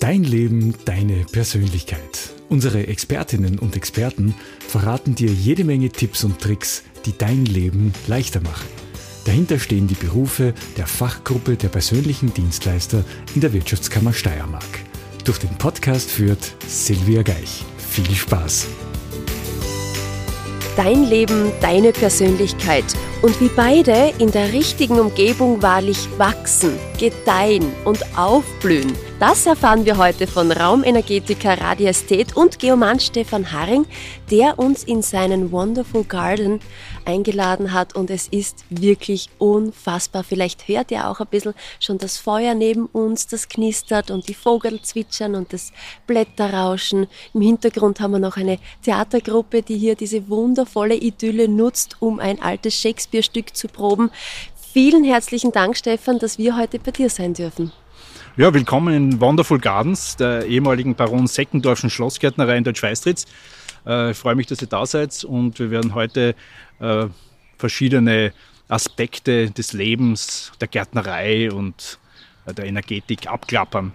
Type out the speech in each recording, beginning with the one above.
Dein Leben, deine Persönlichkeit. Unsere Expertinnen und Experten verraten dir jede Menge Tipps und Tricks, die dein Leben leichter machen. Dahinter stehen die Berufe der Fachgruppe der persönlichen Dienstleister in der Wirtschaftskammer Steiermark. Durch den Podcast führt Silvia Geich. Viel Spaß! Dein Leben, deine Persönlichkeit und wie beide in der richtigen Umgebung wahrlich wachsen, gedeihen und aufblühen – das erfahren wir heute von Raumenergetiker, Radiesthet und Geoman Stefan Haring, der uns in seinen Wonderful Garden eingeladen hat und es ist wirklich unfassbar. Vielleicht hört ihr auch ein bisschen schon das Feuer neben uns, das knistert und die Vogel zwitschern und das Blätterrauschen. Im Hintergrund haben wir noch eine Theatergruppe, die hier diese wundervolle Idylle nutzt, um ein altes Shakespeare-Stück zu proben. Vielen herzlichen Dank, Stefan, dass wir heute bei dir sein dürfen. Ja, willkommen in Wonderful Gardens, der ehemaligen Baron Seckendorfschen Schlossgärtnerei in Deutsch-Weistritz. Äh, ich freue mich, dass ihr da seid und wir werden heute äh, verschiedene Aspekte des Lebens, der Gärtnerei und äh, der Energetik abklappern.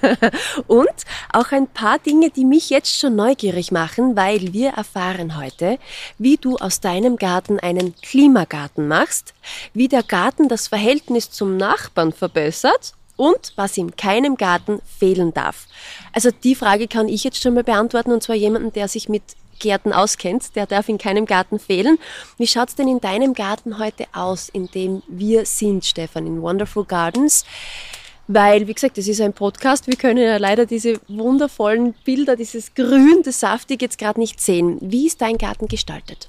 und auch ein paar Dinge, die mich jetzt schon neugierig machen, weil wir erfahren heute, wie du aus deinem Garten einen Klimagarten machst, wie der Garten das Verhältnis zum Nachbarn verbessert und was in keinem Garten fehlen darf. Also die Frage kann ich jetzt schon mal beantworten und zwar jemanden, der sich mit Gärten auskennt, der darf in keinem Garten fehlen. Wie schaut's denn in deinem Garten heute aus, in dem wir sind, Stefan, in Wonderful Gardens? Weil, wie gesagt, das ist ein Podcast. Wir können ja leider diese wundervollen Bilder, dieses Grün, das Saftig jetzt gerade nicht sehen. Wie ist dein Garten gestaltet?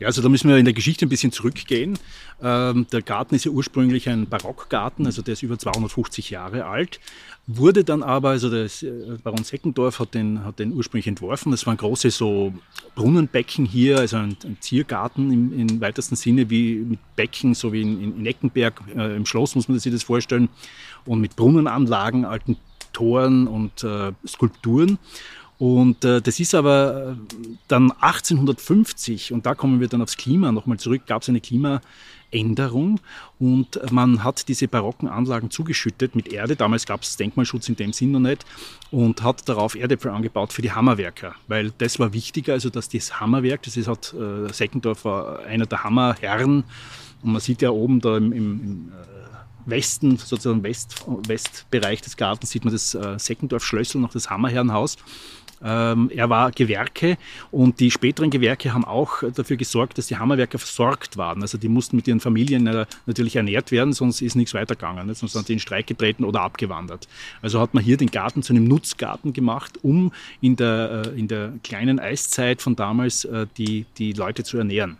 Ja, also da müssen wir in der Geschichte ein bisschen zurückgehen. Ähm, der Garten ist ja ursprünglich ein Barockgarten, also der ist über 250 Jahre alt. Wurde dann aber, also der äh, Baron Seckendorf hat den, hat den ursprünglich entworfen. Das waren große so Brunnenbecken hier, also ein, ein Ziergarten im, im, weitesten Sinne, wie mit Becken, so wie in, in Eckenberg äh, im Schloss, muss man sich das vorstellen. Und mit Brunnenanlagen, alten Toren und äh, Skulpturen. Und äh, das ist aber äh, dann 1850, und da kommen wir dann aufs Klima nochmal zurück, gab es eine Klimaänderung und man hat diese barocken Anlagen zugeschüttet mit Erde. Damals gab es Denkmalschutz in dem Sinn noch nicht und hat darauf Erdäpfel angebaut für die Hammerwerker, weil das war wichtiger, also dass das Hammerwerk, das ist hat, äh, Seckendorf war einer der Hammerherren und man sieht ja oben da im, im, im äh, Westen, sozusagen West, Westbereich des Gartens, sieht man das äh, Seckendorf-Schlössel, noch das Hammerherrenhaus. Ähm, er war Gewerke und die späteren Gewerke haben auch dafür gesorgt, dass die Hammerwerker versorgt waren. Also die mussten mit ihren Familien äh, natürlich ernährt werden, sonst ist nichts weitergegangen. Sonst sind die in Streik getreten oder abgewandert. Also hat man hier den Garten zu einem Nutzgarten gemacht, um in der, äh, in der kleinen Eiszeit von damals äh, die, die Leute zu ernähren.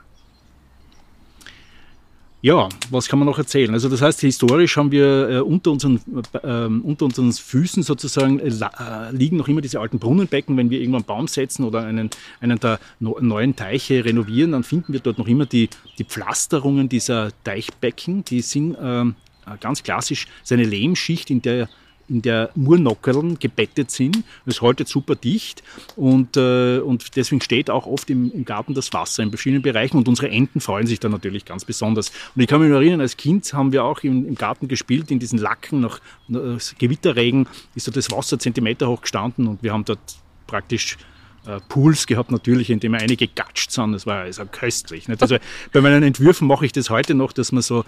Ja, was kann man noch erzählen? Also das heißt, historisch haben wir äh, unter, unseren, äh, unter unseren Füßen sozusagen äh, äh, liegen noch immer diese alten Brunnenbecken. Wenn wir irgendwann einen Baum setzen oder einen, einen der no, neuen Teiche renovieren, dann finden wir dort noch immer die, die Pflasterungen dieser Teichbecken. Die sind ähm, ganz klassisch seine Lehmschicht, in der in der Murnockerln gebettet sind. Es haltet super dicht und, äh, und deswegen steht auch oft im, im, Garten das Wasser in verschiedenen Bereichen und unsere Enten freuen sich da natürlich ganz besonders. Und ich kann mich nur erinnern, als Kind haben wir auch im, im Garten gespielt, in diesen Lacken nach, nach Gewitterregen ist da das Wasser Zentimeter hoch gestanden und wir haben dort praktisch äh, Pools gehabt, natürlich, in dem einige gatscht sind. Das war also köstlich. Nicht? Also bei meinen Entwürfen mache ich das heute noch, dass man so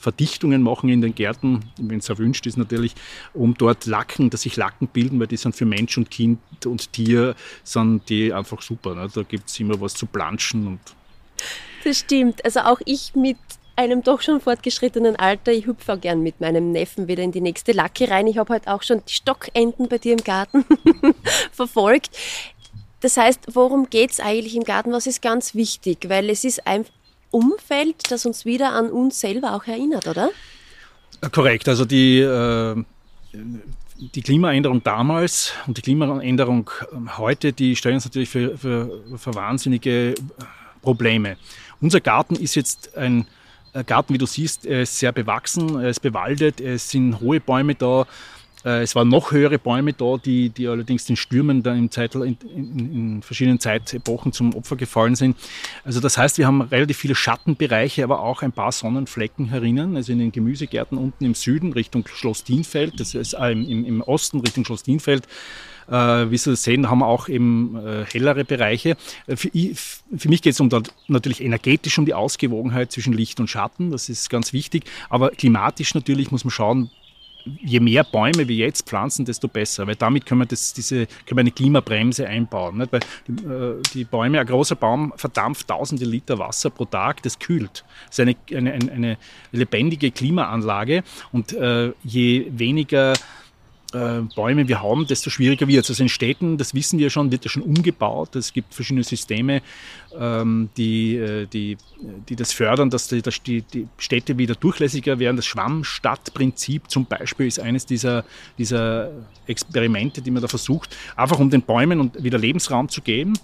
Verdichtungen machen in den Gärten, wenn es erwünscht ist natürlich, um dort Lacken, dass sich Lacken bilden, weil die sind für Mensch und Kind und Tier, sind die einfach super. Ne? Da gibt es immer was zu planschen. Und das stimmt. Also auch ich mit einem doch schon fortgeschrittenen Alter, ich hüpfe auch gern mit meinem Neffen wieder in die nächste Lacke rein. Ich habe heute auch schon die Stockenten bei dir im Garten verfolgt. Das heißt, worum geht es eigentlich im Garten? Was ist ganz wichtig? Weil es ist einfach Umfeld, das uns wieder an uns selber auch erinnert, oder? Korrekt. Also die, äh, die Klimaänderung damals und die Klimaänderung ähm, heute, die stellen uns natürlich für, für, für wahnsinnige Probleme. Unser Garten ist jetzt ein Garten, wie du siehst, sehr bewachsen, er ist bewaldet, es sind hohe Bäume da. Äh, es waren noch höhere Bäume da, die, die allerdings den Stürmen dann im Zeital, in, in, in, verschiedenen Zeitepochen zum Opfer gefallen sind. Also das heißt, wir haben relativ viele Schattenbereiche, aber auch ein paar Sonnenflecken herinnen. Also in den Gemüsegärten unten im Süden Richtung Schloss Dienfeld, das ist äh, im, im Osten Richtung Schloss Dienfeld, äh, wie Sie sehen, haben wir auch eben äh, hellere Bereiche. Äh, für, für mich geht es um natürlich energetisch um die Ausgewogenheit zwischen Licht und Schatten, das ist ganz wichtig. Aber klimatisch natürlich muss man schauen, je mehr Bäume wir jetzt pflanzen, desto besser, weil damit können wir, das, diese, können wir eine Klimabremse einbauen. Nicht? Weil äh, die, Bäume, ein großer Baum verdampft tausende Liter Wasser pro Tag, das kühlt. Das ist eine, eine, eine lebendige Klimaanlage und äh, je weniger äh, Bäume wir haben, desto schwieriger wird es. Also in Städten, das wissen wir schon, wird ja schon umgebaut. Es gibt verschiedene Systeme, ähm, die, äh, die, die das fördern, dass die, dass die, die Städte wieder durchlässiger werden. Das Schwammstadtprinzip zum Beispiel ist eines dieser, dieser Experimente, die man da versucht, einfach um den Bäumen wieder Lebensraum zu geben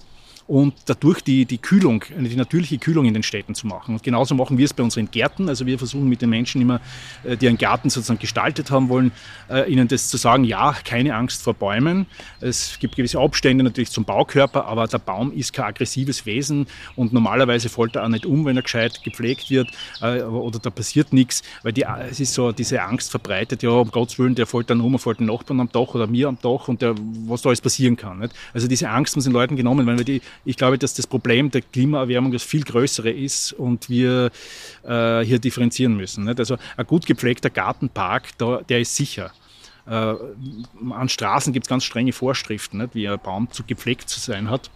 und dadurch die, die Kühlung, die natürliche Kühlung in den Städten zu machen. Und genauso machen wir es bei unseren Gärten. Also wir versuchen mit den Menschen immer, äh, die einen Garten sozusagen gestaltet haben wollen, äh, ihnen das zu sagen, ja, keine Angst vor Bäumen. Es gibt gewisse Abstände natürlich zum Baukörper, aber der Baum ist kein aggressives Wesen und normalerweise fällt er auch nicht um, wenn er gescheit gepflegt wird äh, oder da passiert nichts, weil die, es ist so diese Angst verbreitet, ja, um Gottes Willen, der fällt dann um, er fällt den Nachbarn am Dach oder mir am Dach und der, was da alles passieren kann. Nicht? Also diese Angst muss den Leuten genommen, weil wir die ich glaube, dass das Problem der Klimaerwärmung das viel größere ist und wir äh, hier differenzieren müssen. Nicht? Also ein gut gepflegter Gartenpark, da, der ist sicher. Äh, an Straßen gibt es ganz strenge Vorschriften, nicht? wie ein Baum zu gepflegt zu sein hat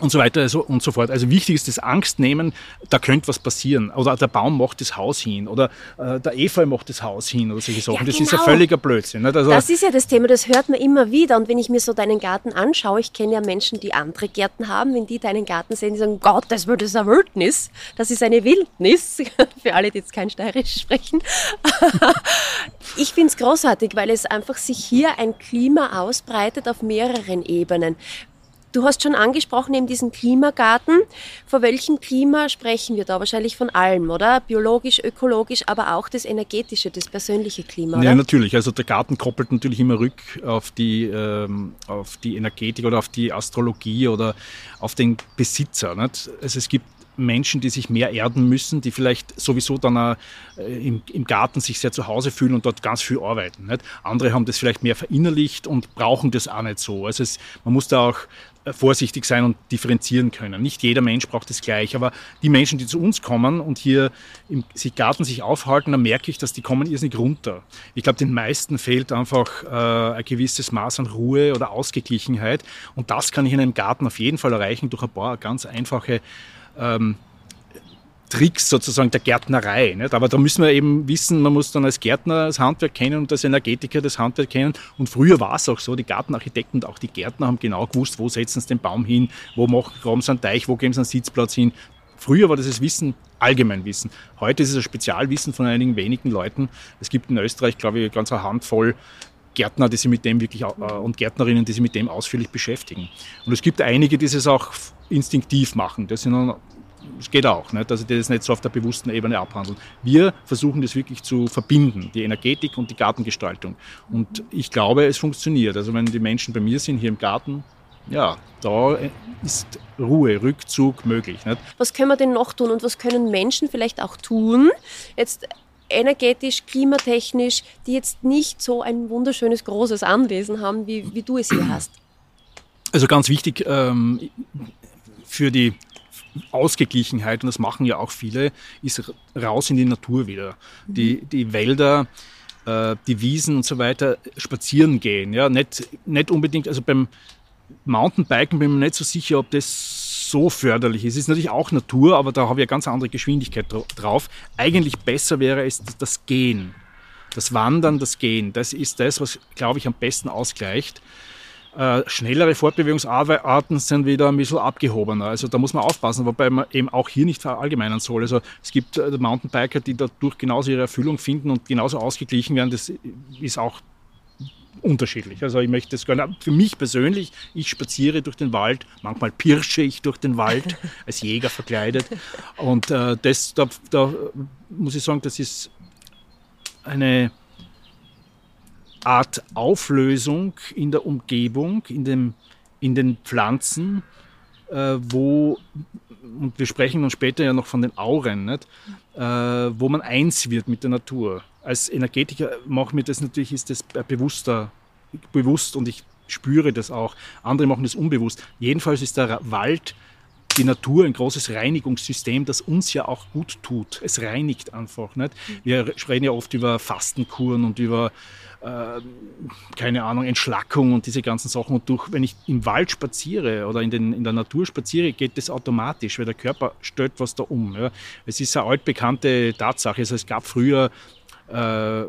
und so weiter also, und so fort. Also wichtig ist das Angst nehmen, da könnte was passieren. Oder der Baum macht das Haus hin oder äh, der Efeu macht das Haus hin oder solche Sachen. Ja, das genau. ist ja genau. völliger Blödsinn. Nicht? Also, das ist ja das Thema, das hört man immer wieder. Und wenn ich mir so deinen Garten anschaue, ich kenne ja Menschen, die andere Gärten haben, wenn die deinen Garten sehen, die sagen, Gott, das wird eine Wildnis, das ist eine Wildnis, für alle, die jetzt kein Steirisch sprechen. ich finde es großartig, weil es einfach sich hier ein Klima ausbreitet auf mehreren Ebenen. Du hast schon angesprochen, eben diesen Klimagarten. Vor welchem Klima sprechen wir da? Wahrscheinlich von allem, oder? Biologisch, ökologisch, aber auch das energetische, das persönliche Klima. Oder? Ja, natürlich. Also der Garten koppelt natürlich immer rück auf die, ähm, auf die Energetik oder auf die Astrologie oder auf den Besitzer. Nicht? Also es gibt Menschen, die sich mehr erden müssen, die vielleicht sowieso dann auch, äh, im, im, Garten sich sehr zu Hause fühlen und dort ganz viel arbeiten. Nicht? Andere haben das vielleicht mehr verinnerlicht und brauchen das auch nicht so. Also es, man muss da auch vorsichtig sein und differenzieren können. Nicht jeder Mensch braucht das gleich, aber die Menschen, die zu uns kommen und hier im Garten sich aufhalten, dann merke ich, dass die kommen irrsinnig runter. Ich glaube, den meisten fehlt einfach äh, ein gewisses Maß an Ruhe oder Ausgeglichenheit und das kann ich in einem Garten auf jeden Fall erreichen durch ein paar ganz einfache ähm, Tricks sozusagen der Gärtnerei. Nicht? Aber da müssen wir eben wissen, man muss dann als Gärtner das Handwerk kennen und als Energetiker das Handwerk kennen. Und früher war es auch so, die Gartenarchitekten und auch die Gärtner haben genau gewusst, wo setzen sie den Baum hin, wo machen, sie einen Teich, wo geben sie einen Sitzplatz hin. Früher war das das Wissen, Allgemeinwissen. Heute ist es ein Spezialwissen von einigen wenigen Leuten. Es gibt in Österreich, glaube ich, ganz eine Handvoll Gärtner, die sich mit dem wirklich äh, und Gärtnerinnen, die sich mit dem ausführlich beschäftigen. Und es gibt einige, die es auch instinktiv machen. Das sind dann es geht auch, nicht? also die das nicht so auf der bewussten Ebene abhandeln. Wir versuchen das wirklich zu verbinden, die Energetik und die Gartengestaltung. Und ich glaube, es funktioniert. Also wenn die Menschen bei mir sind, hier im Garten, ja, da ist Ruhe, Rückzug möglich. Nicht? Was können wir denn noch tun und was können Menschen vielleicht auch tun? Jetzt energetisch, klimatechnisch, die jetzt nicht so ein wunderschönes, großes Anwesen haben, wie, wie du es hier hast? Also ganz wichtig ähm, für die Ausgeglichenheit, und das machen ja auch viele, ist raus in die Natur wieder. Die, die Wälder, äh, die Wiesen und so weiter spazieren gehen. Ja? Nicht, nicht unbedingt, also beim Mountainbiken bin ich mir nicht so sicher, ob das so förderlich ist. Es ist natürlich auch Natur, aber da habe ich eine ganz andere Geschwindigkeit drauf. Eigentlich besser wäre es das Gehen. Das Wandern, das Gehen. Das ist das, was, glaube ich, am besten ausgleicht. Äh, schnellere Fortbewegungsarten sind wieder ein bisschen abgehobener. Also da muss man aufpassen, wobei man eben auch hier nicht verallgemeinern soll. Also es gibt äh, Mountainbiker, die dadurch genauso ihre Erfüllung finden und genauso ausgeglichen werden. Das ist auch unterschiedlich. Also ich möchte das gerne, für mich persönlich, ich spaziere durch den Wald, manchmal pirsche ich durch den Wald, als Jäger verkleidet. Und äh, das, da, da muss ich sagen, das ist eine Art Auflösung in der Umgebung, in, dem, in den Pflanzen, äh, wo, und wir sprechen dann später ja noch von den Auren, nicht? Äh, wo man eins wird mit der Natur. Als Energetiker macht mir das natürlich, ist das bewusster, bewusst und ich spüre das auch. Andere machen das unbewusst. Jedenfalls ist der Wald die Natur ein großes Reinigungssystem, das uns ja auch gut tut. Es reinigt einfach. Nicht? Wir reden ja oft über Fastenkuren und über äh, keine Ahnung, Entschlackung und diese ganzen Sachen. Und durch, wenn ich im Wald spaziere oder in, den, in der Natur spaziere, geht das automatisch, weil der Körper stellt was da um. Ja. Es ist eine altbekannte Tatsache. Also es gab früher äh,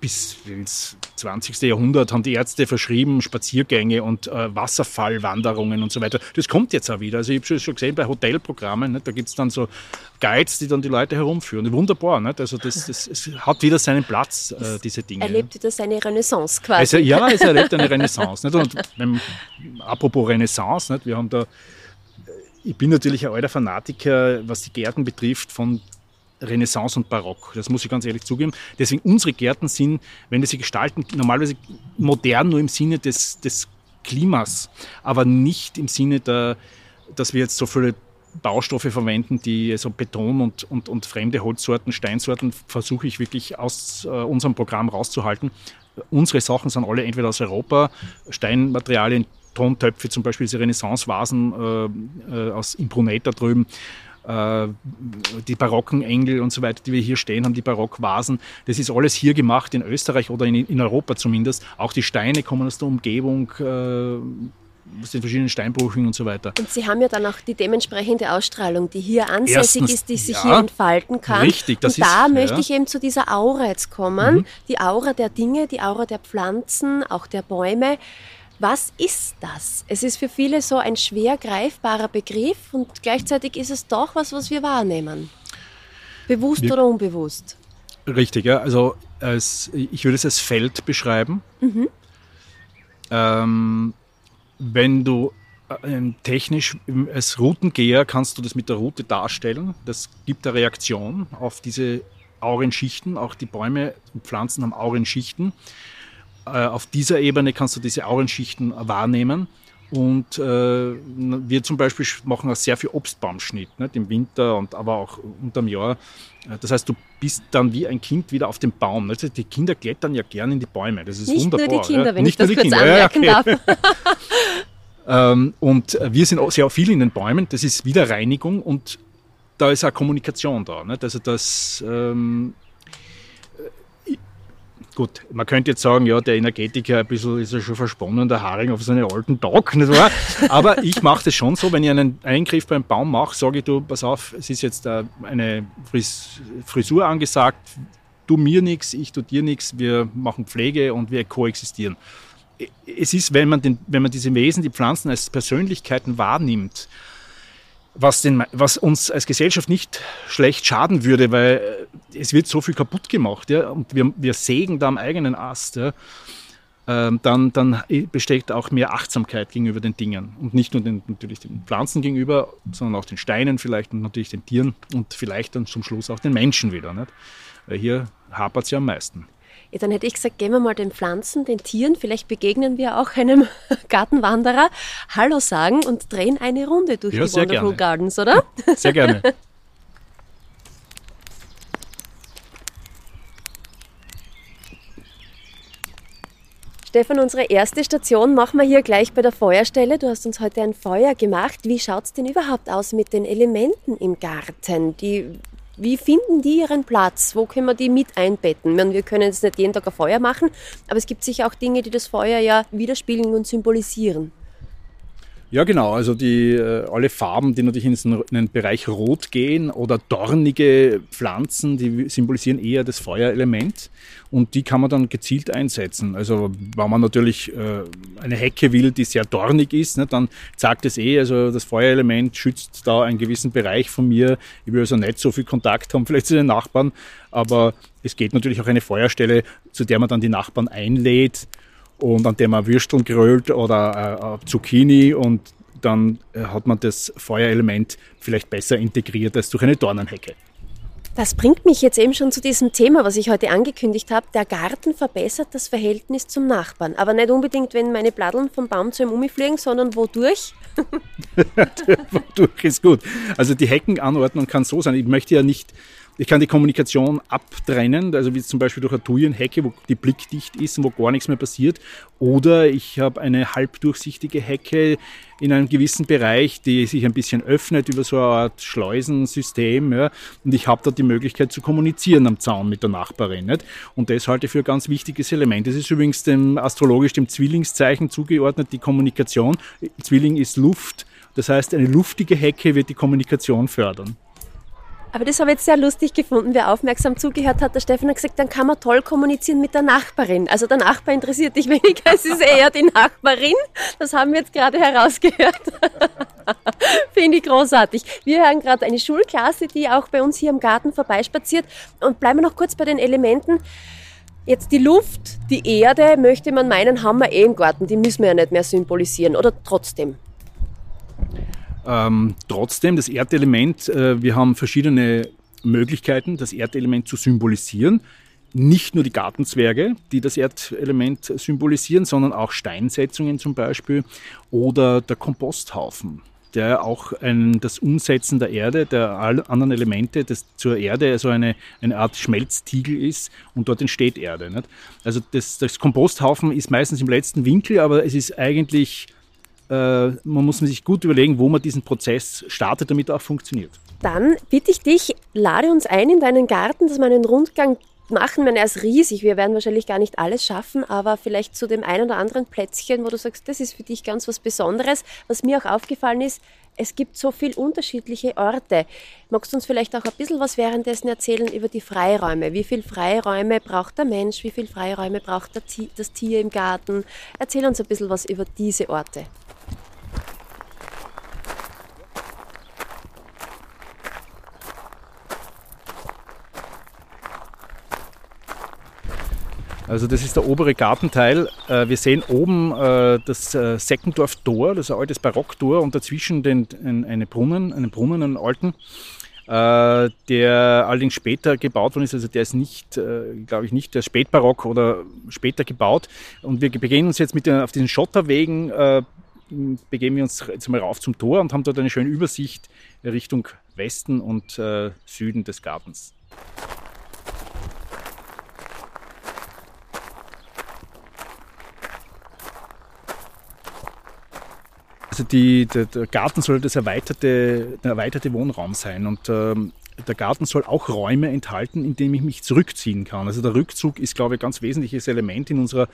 bis ins 20. Jahrhundert haben die Ärzte verschrieben Spaziergänge und äh, Wasserfallwanderungen und so weiter. Das kommt jetzt auch wieder. Also ich habe schon gesehen bei Hotelprogrammen, nicht? da gibt es dann so Guides, die dann die Leute herumführen. Wunderbar. Nicht? Also das, das, es hat wieder seinen Platz, äh, diese Dinge. Erlebt wieder seine Renaissance quasi. Also, ja, es erlebt eine Renaissance. Nicht? Und wenn, apropos Renaissance, nicht? wir haben da ich bin natürlich ein alter Fanatiker, was die Gärten betrifft, von Renaissance und Barock. Das muss ich ganz ehrlich zugeben. Deswegen unsere Gärten sind, wenn wir sie gestalten, normalerweise modern nur im Sinne des, des Klimas, aber nicht im Sinne der, dass wir jetzt so viele Baustoffe verwenden, die so Beton und, und, und fremde Holzsorten, Steinsorten versuche ich wirklich aus äh, unserem Programm rauszuhalten. Unsere Sachen sind alle entweder aus Europa, Steinmaterialien, Tontöpfe, zum Beispiel diese Renaissance-Vasen äh, äh, aus Imbruneta drüben, die barocken Engel und so weiter, die wir hier stehen haben, die Barockvasen. Das ist alles hier gemacht, in Österreich oder in, in Europa zumindest. Auch die Steine kommen aus der Umgebung, äh, aus den verschiedenen Steinbrüchen und so weiter. Und Sie haben ja dann auch die dementsprechende Ausstrahlung, die hier ansässig Erstens, ist, die sich ja, hier entfalten kann. Richtig, das und ist, da möchte ich eben zu dieser Aura jetzt kommen. Mhm. Die Aura der Dinge, die Aura der Pflanzen, auch der Bäume. Was ist das? Es ist für viele so ein schwer greifbarer Begriff und gleichzeitig ist es doch was, was wir wahrnehmen. Bewusst wir, oder unbewusst? Richtig, ja. Also als, ich würde es als Feld beschreiben. Mhm. Ähm, wenn du äh, technisch als Routengeher kannst du das mit der Route darstellen. Das gibt eine Reaktion auf diese Aurenschichten. Auch die Bäume und Pflanzen haben Aurenschichten. Äh, auf dieser Ebene kannst du diese Aurenschichten wahrnehmen. Und äh, wir zum Beispiel machen auch sehr viel Obstbaumschnitt nicht? im Winter und aber auch unterm Jahr. Äh, das heißt, du bist dann wie ein Kind wieder auf dem Baum. Also die Kinder klettern ja gerne in die Bäume. Das ist Nicht wunderbar. Nur die Kinder, ja? wenn Nicht ich das kurz Kinder. anmerken ja, okay. darf. ähm, und wir sind auch sehr viel in den Bäumen. Das ist wieder Reinigung und da ist auch Kommunikation da. Nicht? Also das ähm, Gut, man könnte jetzt sagen, ja, der Energetiker ein bisschen ist ja schon versponnen, der Haring auf seine alten Tag, nicht wahr? Aber ich mache das schon so, wenn ich einen Eingriff beim Baum mache, sage ich, du, pass auf, es ist jetzt äh, eine Frisur angesagt, du mir nichts, ich tu dir nichts, wir machen Pflege und wir koexistieren. Es ist, wenn man, den, wenn man diese Wesen, die Pflanzen als Persönlichkeiten wahrnimmt, was, den, was uns als Gesellschaft nicht schlecht schaden würde, weil äh, es wird so viel kaputt gemacht ja, und wir, wir sägen da am eigenen Ast, ja, ähm, dann, dann besteht auch mehr Achtsamkeit gegenüber den Dingen und nicht nur den, natürlich den Pflanzen gegenüber, sondern auch den Steinen vielleicht und natürlich den Tieren und vielleicht dann zum Schluss auch den Menschen wieder. Nicht? Weil hier hapert es ja am meisten. Ja, dann hätte ich gesagt, gehen wir mal den Pflanzen, den Tieren, vielleicht begegnen wir auch einem Gartenwanderer, Hallo sagen und drehen eine Runde durch ja, die Wonderful gerne. Gardens, oder? Sehr gerne. Stefan, unsere erste Station machen wir hier gleich bei der Feuerstelle. Du hast uns heute ein Feuer gemacht. Wie schaut es denn überhaupt aus mit den Elementen im Garten? Die wie finden die ihren Platz? Wo können wir die mit einbetten? Meine, wir können jetzt nicht jeden Tag ein Feuer machen, aber es gibt sicher auch Dinge, die das Feuer ja widerspiegeln und symbolisieren. Ja, genau. Also die, äh, alle Farben, die natürlich in den Bereich Rot gehen oder dornige Pflanzen, die symbolisieren eher das Feuerelement und die kann man dann gezielt einsetzen. Also wenn man natürlich äh, eine Hecke will, die sehr dornig ist, ne, dann sagt es eh, also das Feuerelement schützt da einen gewissen Bereich von mir. Ich will also nicht so viel Kontakt haben, vielleicht zu den Nachbarn, aber es geht natürlich auch eine Feuerstelle, zu der man dann die Nachbarn einlädt und an dem man Würsteln grölt oder äh, Zucchini und dann äh, hat man das Feuerelement vielleicht besser integriert als durch eine Dornenhecke. Das bringt mich jetzt eben schon zu diesem Thema, was ich heute angekündigt habe. Der Garten verbessert das Verhältnis zum Nachbarn. Aber nicht unbedingt, wenn meine Platteln vom Baum zu ihm umfliegen, sondern wodurch? wodurch ist gut. Also die Heckenanordnung kann so sein. Ich möchte ja nicht ich kann die Kommunikation abtrennen, also wie zum Beispiel durch eine Thujenhecke, wo die blickdicht ist und wo gar nichts mehr passiert. Oder ich habe eine halbdurchsichtige Hecke in einem gewissen Bereich, die sich ein bisschen öffnet über so eine Art Schleusensystem. Ja, und ich habe da die Möglichkeit zu kommunizieren am Zaun mit der Nachbarin. Nicht? Und das halte ich für ein ganz wichtiges Element. Das ist übrigens dem astrologisch dem Zwillingszeichen zugeordnet, die Kommunikation. Zwilling ist Luft. Das heißt, eine luftige Hecke wird die Kommunikation fördern. Aber das habe ich jetzt sehr lustig gefunden. Wer aufmerksam zugehört hat, der Stefan hat gesagt, dann kann man toll kommunizieren mit der Nachbarin. Also der Nachbar interessiert dich weniger, es ist eher die Nachbarin. Das haben wir jetzt gerade herausgehört. Finde ich großartig. Wir hören gerade eine Schulklasse, die auch bei uns hier im Garten vorbeispaziert. Und bleiben wir noch kurz bei den Elementen. Jetzt die Luft, die Erde, möchte man meinen, haben wir eh im Garten. Die müssen wir ja nicht mehr symbolisieren. Oder trotzdem? Ähm, trotzdem, das Erdelement, äh, wir haben verschiedene Möglichkeiten, das Erdelement zu symbolisieren. Nicht nur die Gartenzwerge, die das Erdelement symbolisieren, sondern auch Steinsetzungen zum Beispiel oder der Komposthaufen, der auch ein, das Umsetzen der Erde, der anderen Elemente das zur Erde, also eine, eine Art Schmelztiegel ist und dort entsteht Erde. Nicht? Also das, das Komposthaufen ist meistens im letzten Winkel, aber es ist eigentlich man muss sich gut überlegen, wo man diesen Prozess startet, damit er auch funktioniert. Dann bitte ich dich, lade uns ein in deinen Garten, dass wir einen Rundgang machen. Ich meine, er ist riesig. Wir werden wahrscheinlich gar nicht alles schaffen, aber vielleicht zu dem einen oder anderen Plätzchen, wo du sagst, das ist für dich ganz was Besonderes. Was mir auch aufgefallen ist, es gibt so viele unterschiedliche Orte. Magst du uns vielleicht auch ein bisschen was währenddessen erzählen über die Freiräume? Wie viel Freiräume braucht der Mensch? Wie viel Freiräume braucht das Tier im Garten? Erzähl uns ein bisschen was über diese Orte. Also das ist der obere Gartenteil. Äh, wir sehen oben äh, das äh, Seckendorf-Tor, das ist ein altes Barocktor und dazwischen den, eine Brunnen, einen Brunnen, einen alten, der allerdings später gebaut worden ist. Also der ist nicht, glaube ich nicht, der spätbarock oder später gebaut. Und wir begehen uns jetzt mit den, auf diesen Schotterwegen, begeben wir uns jetzt mal rauf zum Tor und haben dort eine schöne Übersicht Richtung Westen und Süden des Gartens. Also die, der, der, Garten soll das erweiterte, der erweiterte Wohnraum sein und ähm, der Garten soll auch Räume enthalten, in denen ich mich zurückziehen kann. Also der Rückzug ist, glaube ich, ein ganz wesentliches Element in unserer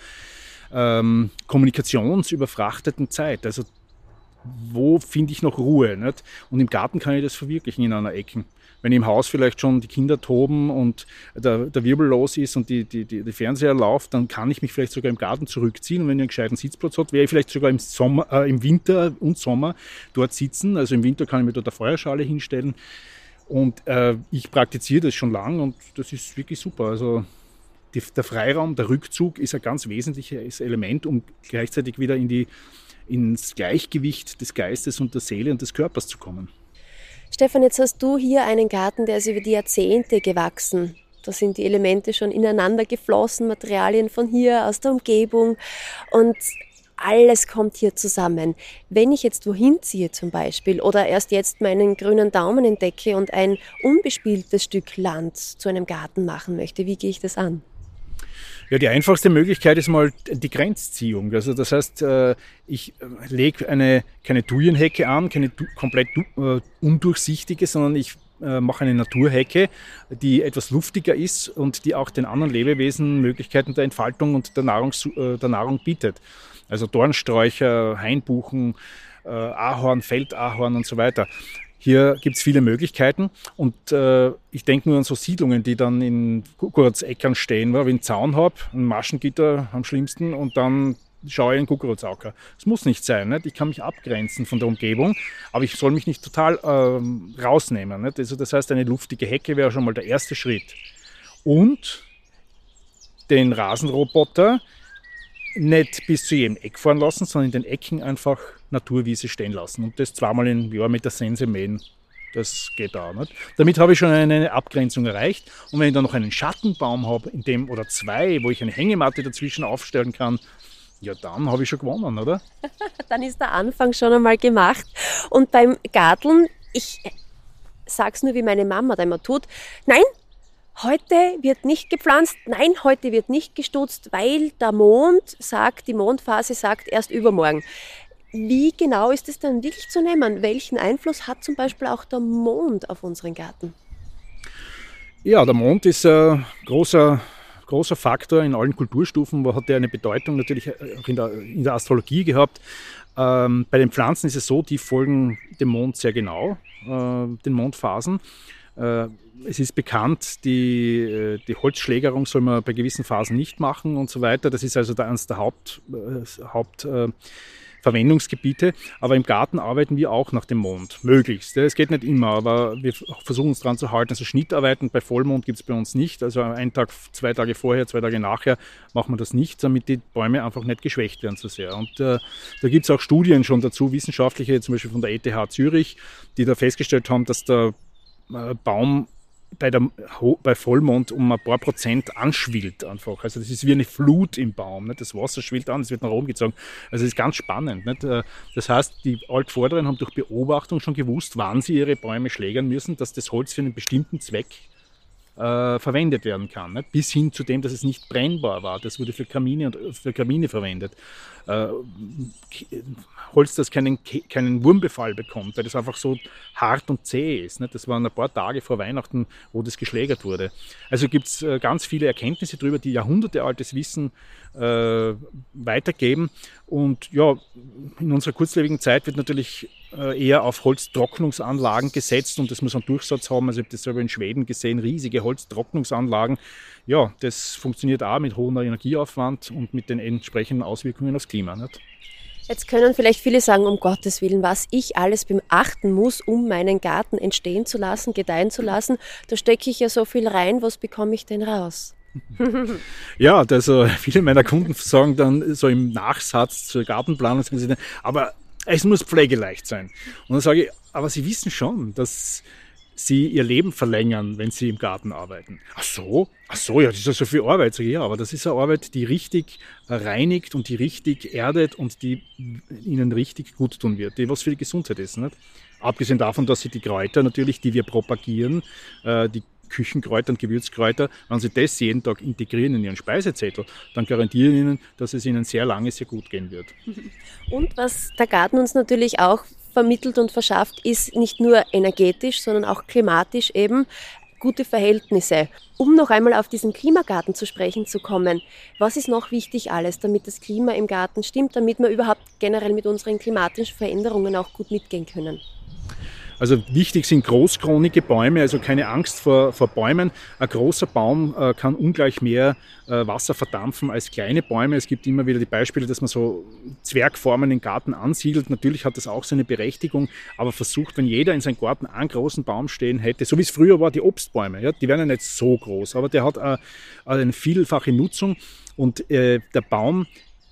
ähm, kommunikationsüberfrachteten Zeit. Also wo finde ich noch Ruhe? Nicht? Und im Garten kann ich das verwirklichen in einer Ecke. Wenn im Haus vielleicht schon die Kinder toben und der, der Wirbel los ist und die, die, die, die Fernseher läuft, dann kann ich mich vielleicht sogar im Garten zurückziehen. Und wenn ihr einen gescheiten Sitzplatz habt, wäre ich vielleicht sogar im, Sommer, äh, im Winter und Sommer dort sitzen. Also im Winter kann ich mir dort eine Feuerschale hinstellen. Und äh, ich praktiziere das schon lange und das ist wirklich super. Also die, der Freiraum, der Rückzug ist ein ganz wesentliches Element, um gleichzeitig wieder in die ins Gleichgewicht des Geistes und der Seele und des Körpers zu kommen. Stefan, jetzt hast du hier einen Garten, der ist über die Jahrzehnte gewachsen. Da sind die Elemente schon ineinander geflossen, Materialien von hier, aus der Umgebung und alles kommt hier zusammen. Wenn ich jetzt wohin ziehe zum Beispiel oder erst jetzt meinen grünen Daumen entdecke und ein unbespieltes Stück Land zu einem Garten machen möchte, wie gehe ich das an? Ja, die einfachste Möglichkeit ist mal die Grenzziehung. Also das heißt, äh, ich äh, lege eine, keine Thujenhecke an, keine komplett äh, undurchsichtige, sondern ich mache eine Naturhecke, die etwas luftiger ist und die auch den anderen Lebewesen Möglichkeiten der Entfaltung und der, Nahrungs der Nahrung bietet. Also Dornsträucher, Hainbuchen, Ahorn, Feldahorn und so weiter. Hier gibt es viele Möglichkeiten und äh, ich denke nur an so Siedlungen, die dann in Kukurzäckern stehen, wo ich einen Zaun habe, ein Maschengitter am schlimmsten und dann schaue ich in Kukuruzaucker. Es muss nicht sein, nicht? ich kann mich abgrenzen von der Umgebung, aber ich soll mich nicht total ähm, rausnehmen. Nicht? Also das heißt, eine luftige Hecke wäre schon mal der erste Schritt. Und den Rasenroboter nicht bis zu jedem Eck fahren lassen, sondern in den Ecken einfach Naturwiese stehen lassen und das zweimal im Jahr mit der Sense mähen. Das geht da. Nicht? Damit habe ich schon eine Abgrenzung erreicht. Und wenn ich dann noch einen Schattenbaum habe, in dem oder zwei, wo ich eine Hängematte dazwischen aufstellen kann, ja, dann habe ich schon gewonnen, oder? dann ist der Anfang schon einmal gemacht. Und beim Garteln, ich sag's nur, wie meine Mama da immer tut. Nein, heute wird nicht gepflanzt, nein, heute wird nicht gestutzt, weil der Mond sagt, die Mondphase sagt erst übermorgen. Wie genau ist es dann wirklich zu nehmen? Welchen Einfluss hat zum Beispiel auch der Mond auf unseren Garten? Ja, der Mond ist ein großer, großer Faktor in allen Kulturstufen, hat er eine Bedeutung natürlich auch in der, in der Astrologie gehabt. Ähm, bei den Pflanzen ist es so, die folgen dem Mond sehr genau, äh, den Mondphasen. Äh, es ist bekannt, die, äh, die Holzschlägerung soll man bei gewissen Phasen nicht machen und so weiter. Das ist also eines der Haupt, äh, Haupt äh, Verwendungsgebiete. Aber im Garten arbeiten wir auch nach dem Mond, möglichst. Es geht nicht immer, aber wir versuchen uns daran zu halten. Also Schnittarbeiten bei Vollmond gibt es bei uns nicht. Also einen Tag, zwei Tage vorher, zwei Tage nachher machen wir das nicht, damit die Bäume einfach nicht geschwächt werden zu sehr. Und äh, da gibt es auch Studien schon dazu, wissenschaftliche, zum Beispiel von der ETH Zürich, die da festgestellt haben, dass der äh, Baum bei, der, bei Vollmond um ein paar Prozent anschwillt einfach. Also das ist wie eine Flut im Baum. Nicht? Das Wasser schwillt an, es wird nach oben gezogen. Also das ist ganz spannend. Nicht? Äh, das heißt, die Altvorderen haben durch Beobachtung schon gewusst, wann sie ihre Bäume schlägern müssen, dass das Holz für einen bestimmten Zweck äh, verwendet werden kann. Ne? Bis hin zu dem, dass es nicht brennbar war. Das wurde für Kamine und für Kamine verwendet. Äh, Holz, das keinen, keinen Wurmbefall bekommt, weil das einfach so hart und zäh ist. Ne? Das waren ein paar Tage vor Weihnachten, wo das geschlägert wurde. Also gibt es äh, ganz viele Erkenntnisse darüber, die jahrhundertealtes Wissen äh, weitergeben. Und ja, in unserer kurzlebigen Zeit wird natürlich äh, eher auf Holztrocknungsanlagen gesetzt und das muss einen Durchsatz haben. Also ich habe das selber in Schweden gesehen, riesige Holztrocknungsanlagen. Ja, das funktioniert auch mit hohem Energieaufwand und mit den entsprechenden Auswirkungen aufs Klima. Nicht? Jetzt können vielleicht viele sagen, um Gottes Willen, was ich alles beachten muss, um meinen Garten entstehen zu lassen, gedeihen zu lassen. Da stecke ich ja so viel rein, was bekomme ich denn raus? ja, also viele meiner Kunden sagen dann so im Nachsatz zur Gartenplanung, aber es muss pflegeleicht sein. Und dann sage ich, aber Sie wissen schon, dass Sie Ihr Leben verlängern, wenn Sie im Garten arbeiten. Ach so, ach so, ja, das ist ja so viel Arbeit. Sag ich, ja, aber das ist eine Arbeit, die richtig reinigt und die richtig erdet und die Ihnen richtig gut tun wird, die was für die Gesundheit ist. Nicht? Abgesehen davon, dass Sie die Kräuter natürlich, die wir propagieren, äh, die Küchenkräuter und Gewürzkräuter, wenn Sie das jeden Tag integrieren in Ihren Speisezettel, dann garantieren Ihnen, dass es Ihnen sehr lange sehr gut gehen wird. Und was der Garten uns natürlich auch vermittelt und verschafft, ist nicht nur energetisch, sondern auch klimatisch eben gute Verhältnisse. Um noch einmal auf diesen Klimagarten zu sprechen zu kommen, was ist noch wichtig alles, damit das Klima im Garten stimmt, damit wir überhaupt generell mit unseren klimatischen Veränderungen auch gut mitgehen können? Also wichtig sind großkronige Bäume, also keine Angst vor, vor Bäumen. Ein großer Baum äh, kann ungleich mehr äh, Wasser verdampfen als kleine Bäume. Es gibt immer wieder die Beispiele, dass man so Zwergformen im Garten ansiedelt. Natürlich hat das auch seine Berechtigung, aber versucht, wenn jeder in seinem Garten einen großen Baum stehen hätte, so wie es früher war, die Obstbäume, ja, die werden ja nicht so groß, aber der hat äh, eine vielfache Nutzung und äh, der Baum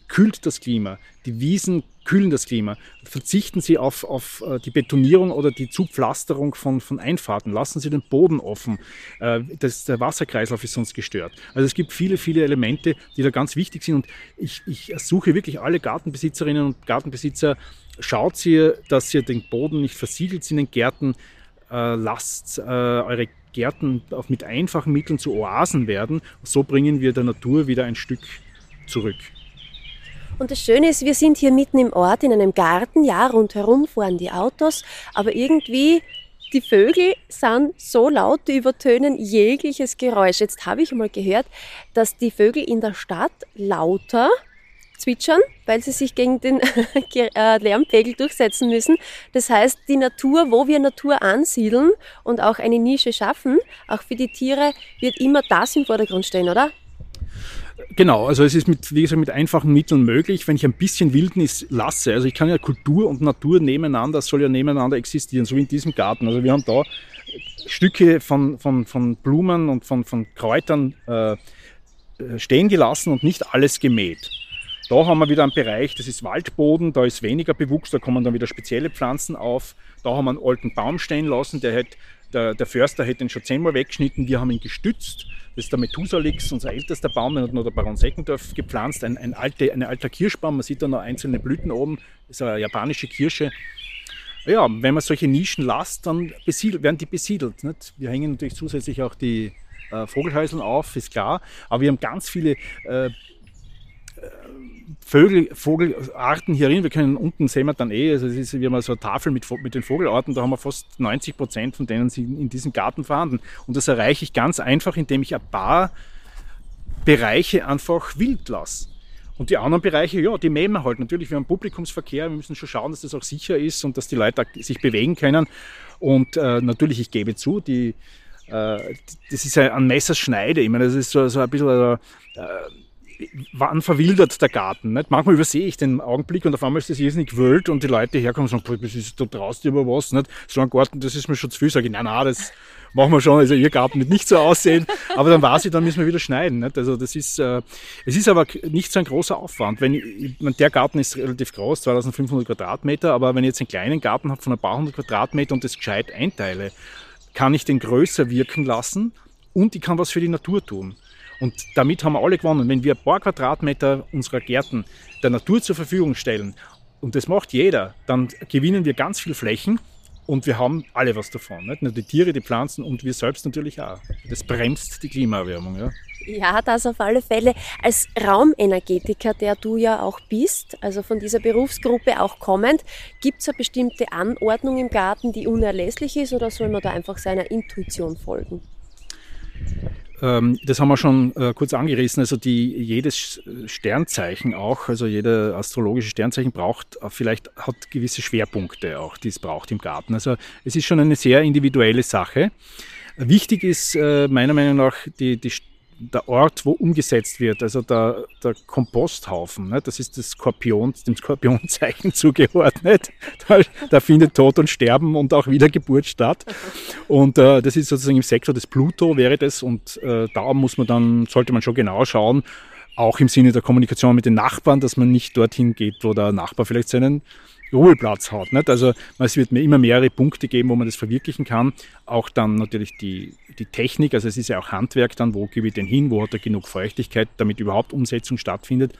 kühlt das Klima. Die Wiesen kühlen das Klima. Verzichten Sie auf, auf äh, die Betonierung oder die Zupflasterung von, von Einfahrten. Lassen Sie den Boden offen. Äh, das, der Wasserkreislauf ist sonst gestört. Also es gibt viele, viele Elemente, die da ganz wichtig sind. Und ich, ich suche wirklich alle Gartenbesitzerinnen und Gartenbesitzer, schaut Sie, dass ihr den Boden nicht versiegelt in den Gärten. Äh, lasst eure Gärten auch mit einfachen Mitteln zu Oasen werden. So bringen wir der Natur wieder ein Stück zurück. Und das Schöne ist, wir sind hier mitten im Ort in einem Garten. Ja, rundherum fahren die Autos, aber irgendwie die Vögel sind so laut, die übertönen jegliches Geräusch. Jetzt habe ich mal gehört, dass die Vögel in der Stadt lauter zwitschern, weil sie sich gegen den äh, Lärmpegel durchsetzen müssen. Das heißt, die Natur, wo wir Natur ansiedeln und auch eine Nische schaffen, auch für die Tiere, wird immer das im Vordergrund stehen, oder? Genau, also es ist mit, wie gesagt, mit einfachen Mitteln möglich, wenn ich ein bisschen Wildnis lasse. Also ich kann ja Kultur und Natur nebeneinander, soll ja nebeneinander existieren, so wie in diesem Garten. Also wir haben da Stücke von, von, von Blumen und von, von Kräutern äh, stehen gelassen und nicht alles gemäht. Da haben wir wieder einen Bereich, das ist Waldboden, da ist weniger Bewuchs, da kommen dann wieder spezielle Pflanzen auf. Da haben wir einen alten Baum stehen lassen, der, hat, der, der Förster hätte ihn schon zehnmal weggeschnitten, wir haben ihn gestützt. Das ist der Methusalix, unser ältester Baum, den hat noch der Baron Seckendorf gepflanzt, ein, ein, alte, ein alter Kirschbaum, man sieht da noch einzelne Blüten oben, das ist eine japanische Kirsche. Ja, wenn man solche Nischen lasst, dann werden die besiedelt. Nicht? Wir hängen natürlich zusätzlich auch die äh, Vogelhäuseln auf, ist klar, aber wir haben ganz viele äh, Vögel, Vogelarten hierin. Wir können unten sehen wir dann eh, also es ist, wir haben so eine Tafel mit, mit den Vogelarten, da haben wir fast 90 Prozent von denen sind in diesem Garten vorhanden. Und das erreiche ich ganz einfach, indem ich ein paar Bereiche einfach wild lasse. Und die anderen Bereiche, ja, die mähen wir halt. Natürlich, wir haben Publikumsverkehr, wir müssen schon schauen, dass das auch sicher ist und dass die Leute sich bewegen können. Und äh, natürlich, ich gebe zu, die, äh, das ist ein Messerschneide. Ich meine, das ist so, so ein bisschen äh, wann verwildert der Garten? Nicht? Manchmal übersehe ich den Augenblick und auf einmal ist das irrsinnig wild und die Leute herkommen und sagen, ist, da draußen über was, nicht? So ein Garten, das ist mir schon zu viel. Sag ich, nein, nein, das machen wir schon, also ihr Garten wird nicht so aussehen. Aber dann weiß ich, dann müssen wir wieder schneiden. Nicht? Also das ist, äh, es ist aber nicht so ein großer Aufwand. Wenn ich, der Garten ist relativ groß, 2500 Quadratmeter, aber wenn ich jetzt einen kleinen Garten habe von ein paar hundert Quadratmeter und das gescheit einteile, kann ich den größer wirken lassen und ich kann was für die Natur tun. Und damit haben wir alle gewonnen. Wenn wir ein paar Quadratmeter unserer Gärten der Natur zur Verfügung stellen, und das macht jeder, dann gewinnen wir ganz viel Flächen und wir haben alle was davon. Nicht nur die Tiere, die Pflanzen und wir selbst natürlich auch. Das bremst die Klimaerwärmung. Ja. Ja, das auf alle Fälle. Als Raumenergetiker, der du ja auch bist, also von dieser Berufsgruppe auch kommend, gibt es eine bestimmte Anordnung im Garten, die unerlässlich ist oder soll man da einfach seiner Intuition folgen? Ähm, das haben wir schon äh, kurz angerissen. Also die, jedes Sternzeichen auch, also jeder astrologische Sternzeichen braucht äh, vielleicht hat gewisse Schwerpunkte auch, die es braucht im Garten. Also es ist schon eine sehr individuelle Sache. Wichtig ist äh, meiner Meinung nach die, die der Ort, wo umgesetzt wird, also der, der Komposthaufen, ne, das ist das Skorpion, dem Skorpionzeichen zugeordnet. Da, da, findet Tod und Sterben und auch Wiedergeburt statt. Und äh, das ist sozusagen im Sektor des Pluto wäre das und äh, da muss man dann, sollte man schon genau schauen, auch im Sinne der Kommunikation mit den Nachbarn, dass man nicht dorthin geht, wo der Nachbar vielleicht seinen Ruheplatz hat. Nicht? Also es wird mir immer mehrere Punkte geben, wo man das verwirklichen kann. Auch dann natürlich die, die Technik, also es ist ja auch Handwerk dann, wo gebe ich den hin, wo hat er genug Feuchtigkeit, damit überhaupt Umsetzung stattfindet.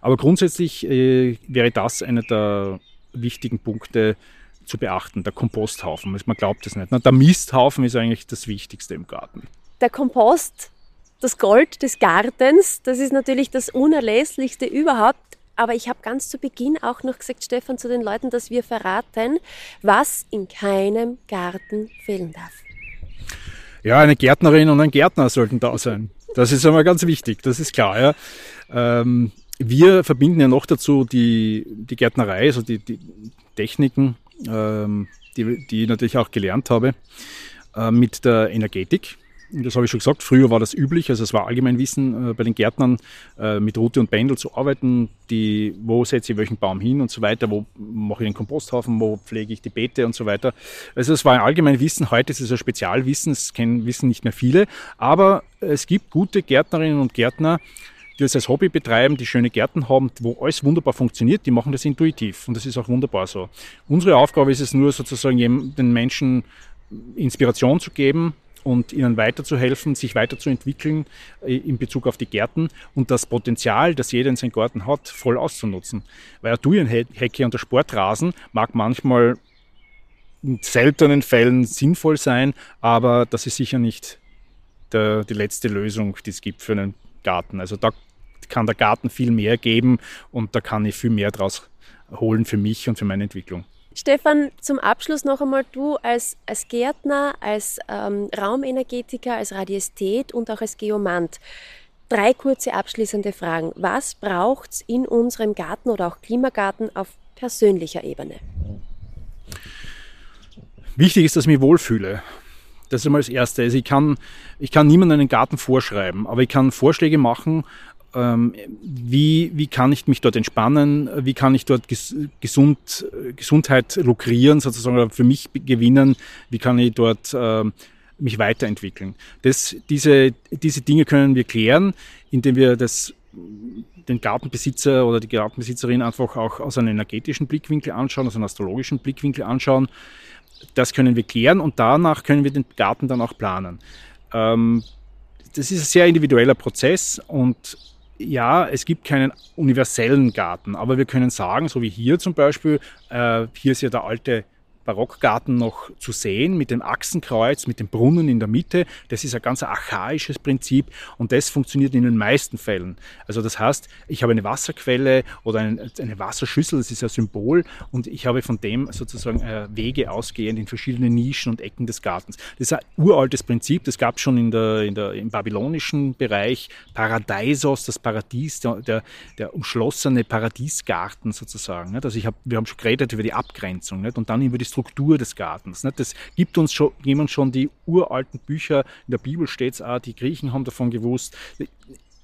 Aber grundsätzlich äh, wäre das einer der wichtigen Punkte zu beachten, der Komposthaufen. Man glaubt es nicht. Der Misthaufen ist eigentlich das Wichtigste im Garten. Der Kompost, das Gold des Gartens, das ist natürlich das Unerlässlichste überhaupt. Aber ich habe ganz zu Beginn auch noch gesagt, Stefan, zu den Leuten, dass wir verraten, was in keinem Garten fehlen darf. Ja, eine Gärtnerin und ein Gärtner sollten da sein. Das ist einmal ganz wichtig, das ist klar. Ja. Ähm, wir verbinden ja noch dazu die, die Gärtnerei, also die, die Techniken, ähm, die, die ich natürlich auch gelernt habe, äh, mit der Energetik das habe ich schon gesagt, früher war das üblich, also es war Allgemeinwissen äh, bei den Gärtnern äh, mit Rute und Pendel zu arbeiten, die, wo setze ich welchen Baum hin und so weiter, wo mache ich den Komposthaufen, wo pflege ich die Beete und so weiter. Also es war ein Allgemeinwissen, heute ist es ein Spezialwissen, es kennen Wissen nicht mehr viele, aber es gibt gute Gärtnerinnen und Gärtner, die das als Hobby betreiben, die schöne Gärten haben, wo alles wunderbar funktioniert, die machen das intuitiv. Und das ist auch wunderbar so. Unsere Aufgabe ist es nur sozusagen den Menschen Inspiration zu geben, und ihnen weiterzuhelfen, sich weiterzuentwickeln äh, in Bezug auf die Gärten und das Potenzial, das jeder in seinem Garten hat, voll auszunutzen. Weil eine Thujenhecke und der Sportrasen mag manchmal in seltenen Fällen sinnvoll sein, aber das ist sicher nicht der, die letzte Lösung, die es gibt für einen Garten. Also da kann der Garten viel mehr geben und da kann ich viel mehr draus holen für mich und für meine Entwicklung. Stefan, zum Abschluss noch einmal du als, als Gärtner, als ähm, Raumenergetiker, als Radiesthet und auch als Geomant. Drei kurze abschließende Fragen. Was braucht es in unserem Garten oder auch Klimagarten auf persönlicher Ebene? Wichtig ist, dass ich mich wohlfühle. Das ist einmal das Erste. Also ich kann, ich kann niemandem einen Garten vorschreiben, aber ich kann Vorschläge machen, wie, wie kann ich mich dort entspannen, wie kann ich dort gesund, Gesundheit lukrieren, sozusagen für mich gewinnen, wie kann ich dort äh, mich weiterentwickeln. Das, diese, diese Dinge können wir klären, indem wir das den Gartenbesitzer oder die Gartenbesitzerin einfach auch aus einem energetischen Blickwinkel anschauen, aus einem astrologischen Blickwinkel anschauen. Das können wir klären und danach können wir den Garten dann auch planen. Ähm, das ist ein sehr individueller Prozess und ja, es gibt keinen universellen Garten, aber wir können sagen, so wie hier zum Beispiel, äh, hier ist ja der alte Barockgarten noch zu sehen mit dem Achsenkreuz, mit dem Brunnen in der Mitte. Das ist ein ganz archaisches Prinzip und das funktioniert in den meisten Fällen. Also das heißt, ich habe eine Wasserquelle oder eine Wasserschüssel, das ist ein Symbol und ich habe von dem sozusagen äh, Wege ausgehend in verschiedene Nischen und Ecken des Gartens. Das ist ein uraltes Prinzip, das gab es schon in der, in der, im babylonischen Bereich. Paradeisos, das Paradies, der, der, der umschlossene Paradiesgarten sozusagen. Also ich hab, wir haben schon geredet über die Abgrenzung und dann über die Struktur des Gartens. Das gibt uns schon, jemand schon die uralten Bücher, in der Bibel steht es auch, die Griechen haben davon gewusst.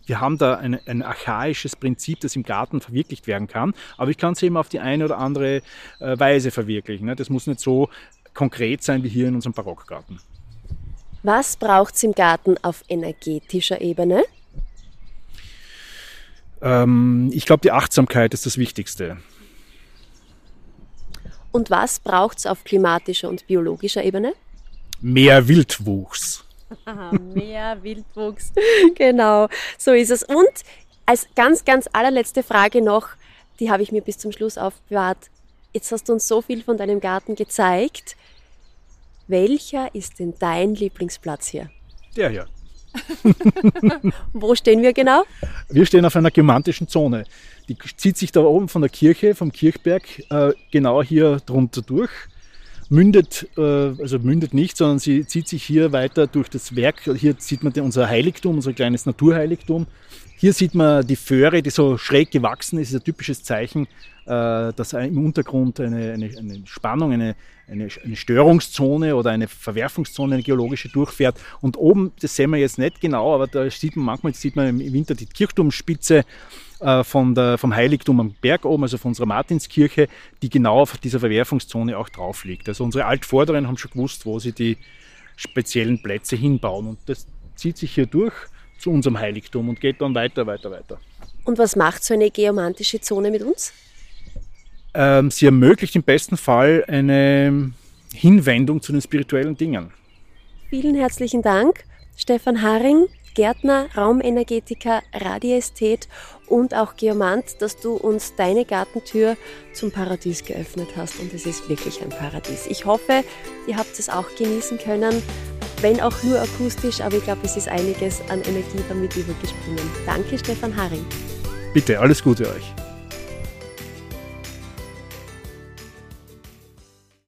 Wir haben da ein, ein, archaisches Prinzip, das im Garten verwirklicht werden kann, aber ich kann es eben auf die eine oder andere äh, Weise verwirklichen. Das muss nicht so konkret sein wie hier in unserem Barockgarten. Was braucht es im Garten auf energetischer Ebene? Ähm, ich glaube, die Achtsamkeit ist das Wichtigste. Und was braucht es auf klimatischer und biologischer Ebene? Mehr Wildwuchs. Mehr Wildwuchs. genau, so ist es. Und als ganz, ganz allerletzte Frage noch, die habe ich mir bis zum Schluss aufbewahrt. Jetzt hast du uns so viel von deinem Garten gezeigt. Welcher ist denn dein Lieblingsplatz hier? Der hier. Wo stehen wir genau? Wir stehen auf einer gemantischen Zone. Die zieht sich da oben von der Kirche, vom Kirchberg, äh, genau hier drunter durch. Mündet, äh, also mündet nicht, sondern sie zieht sich hier weiter durch das Werk. Hier sieht man unser Heiligtum, unser kleines Naturheiligtum. Hier sieht man die Föhre, die so schräg gewachsen ist, ist ein typisches Zeichen, dass im Untergrund eine, eine, eine Spannung, eine, eine, eine, Störungszone oder eine Verwerfungszone, eine geologische durchfährt. Und oben, das sehen wir jetzt nicht genau, aber da sieht man manchmal sieht man im Winter die Kirchturmspitze äh, von der, vom Heiligtum am Berg oben, also von unserer Martinskirche, die genau auf dieser Verwerfungszone auch drauf liegt. Also unsere Altvorderen haben schon gewusst, wo sie die speziellen Plätze hinbauen. Und das zieht sich hier durch zu unserem Heiligtum und geht dann weiter, weiter, weiter. Und was macht so eine geomantische Zone mit uns? Ähm, sie ermöglicht im besten Fall eine Hinwendung zu den spirituellen Dingen. Vielen herzlichen Dank, Stefan Haring, Gärtner, Raumenergetiker, Radiästhet und auch Geomant, dass du uns deine Gartentür zum Paradies geöffnet hast. Und es ist wirklich ein Paradies. Ich hoffe, ihr habt es auch genießen können, wenn auch nur akustisch, aber ich glaube, es ist einiges an Energie damit übergesprungen. Danke, Stefan Haring. Bitte, alles Gute euch.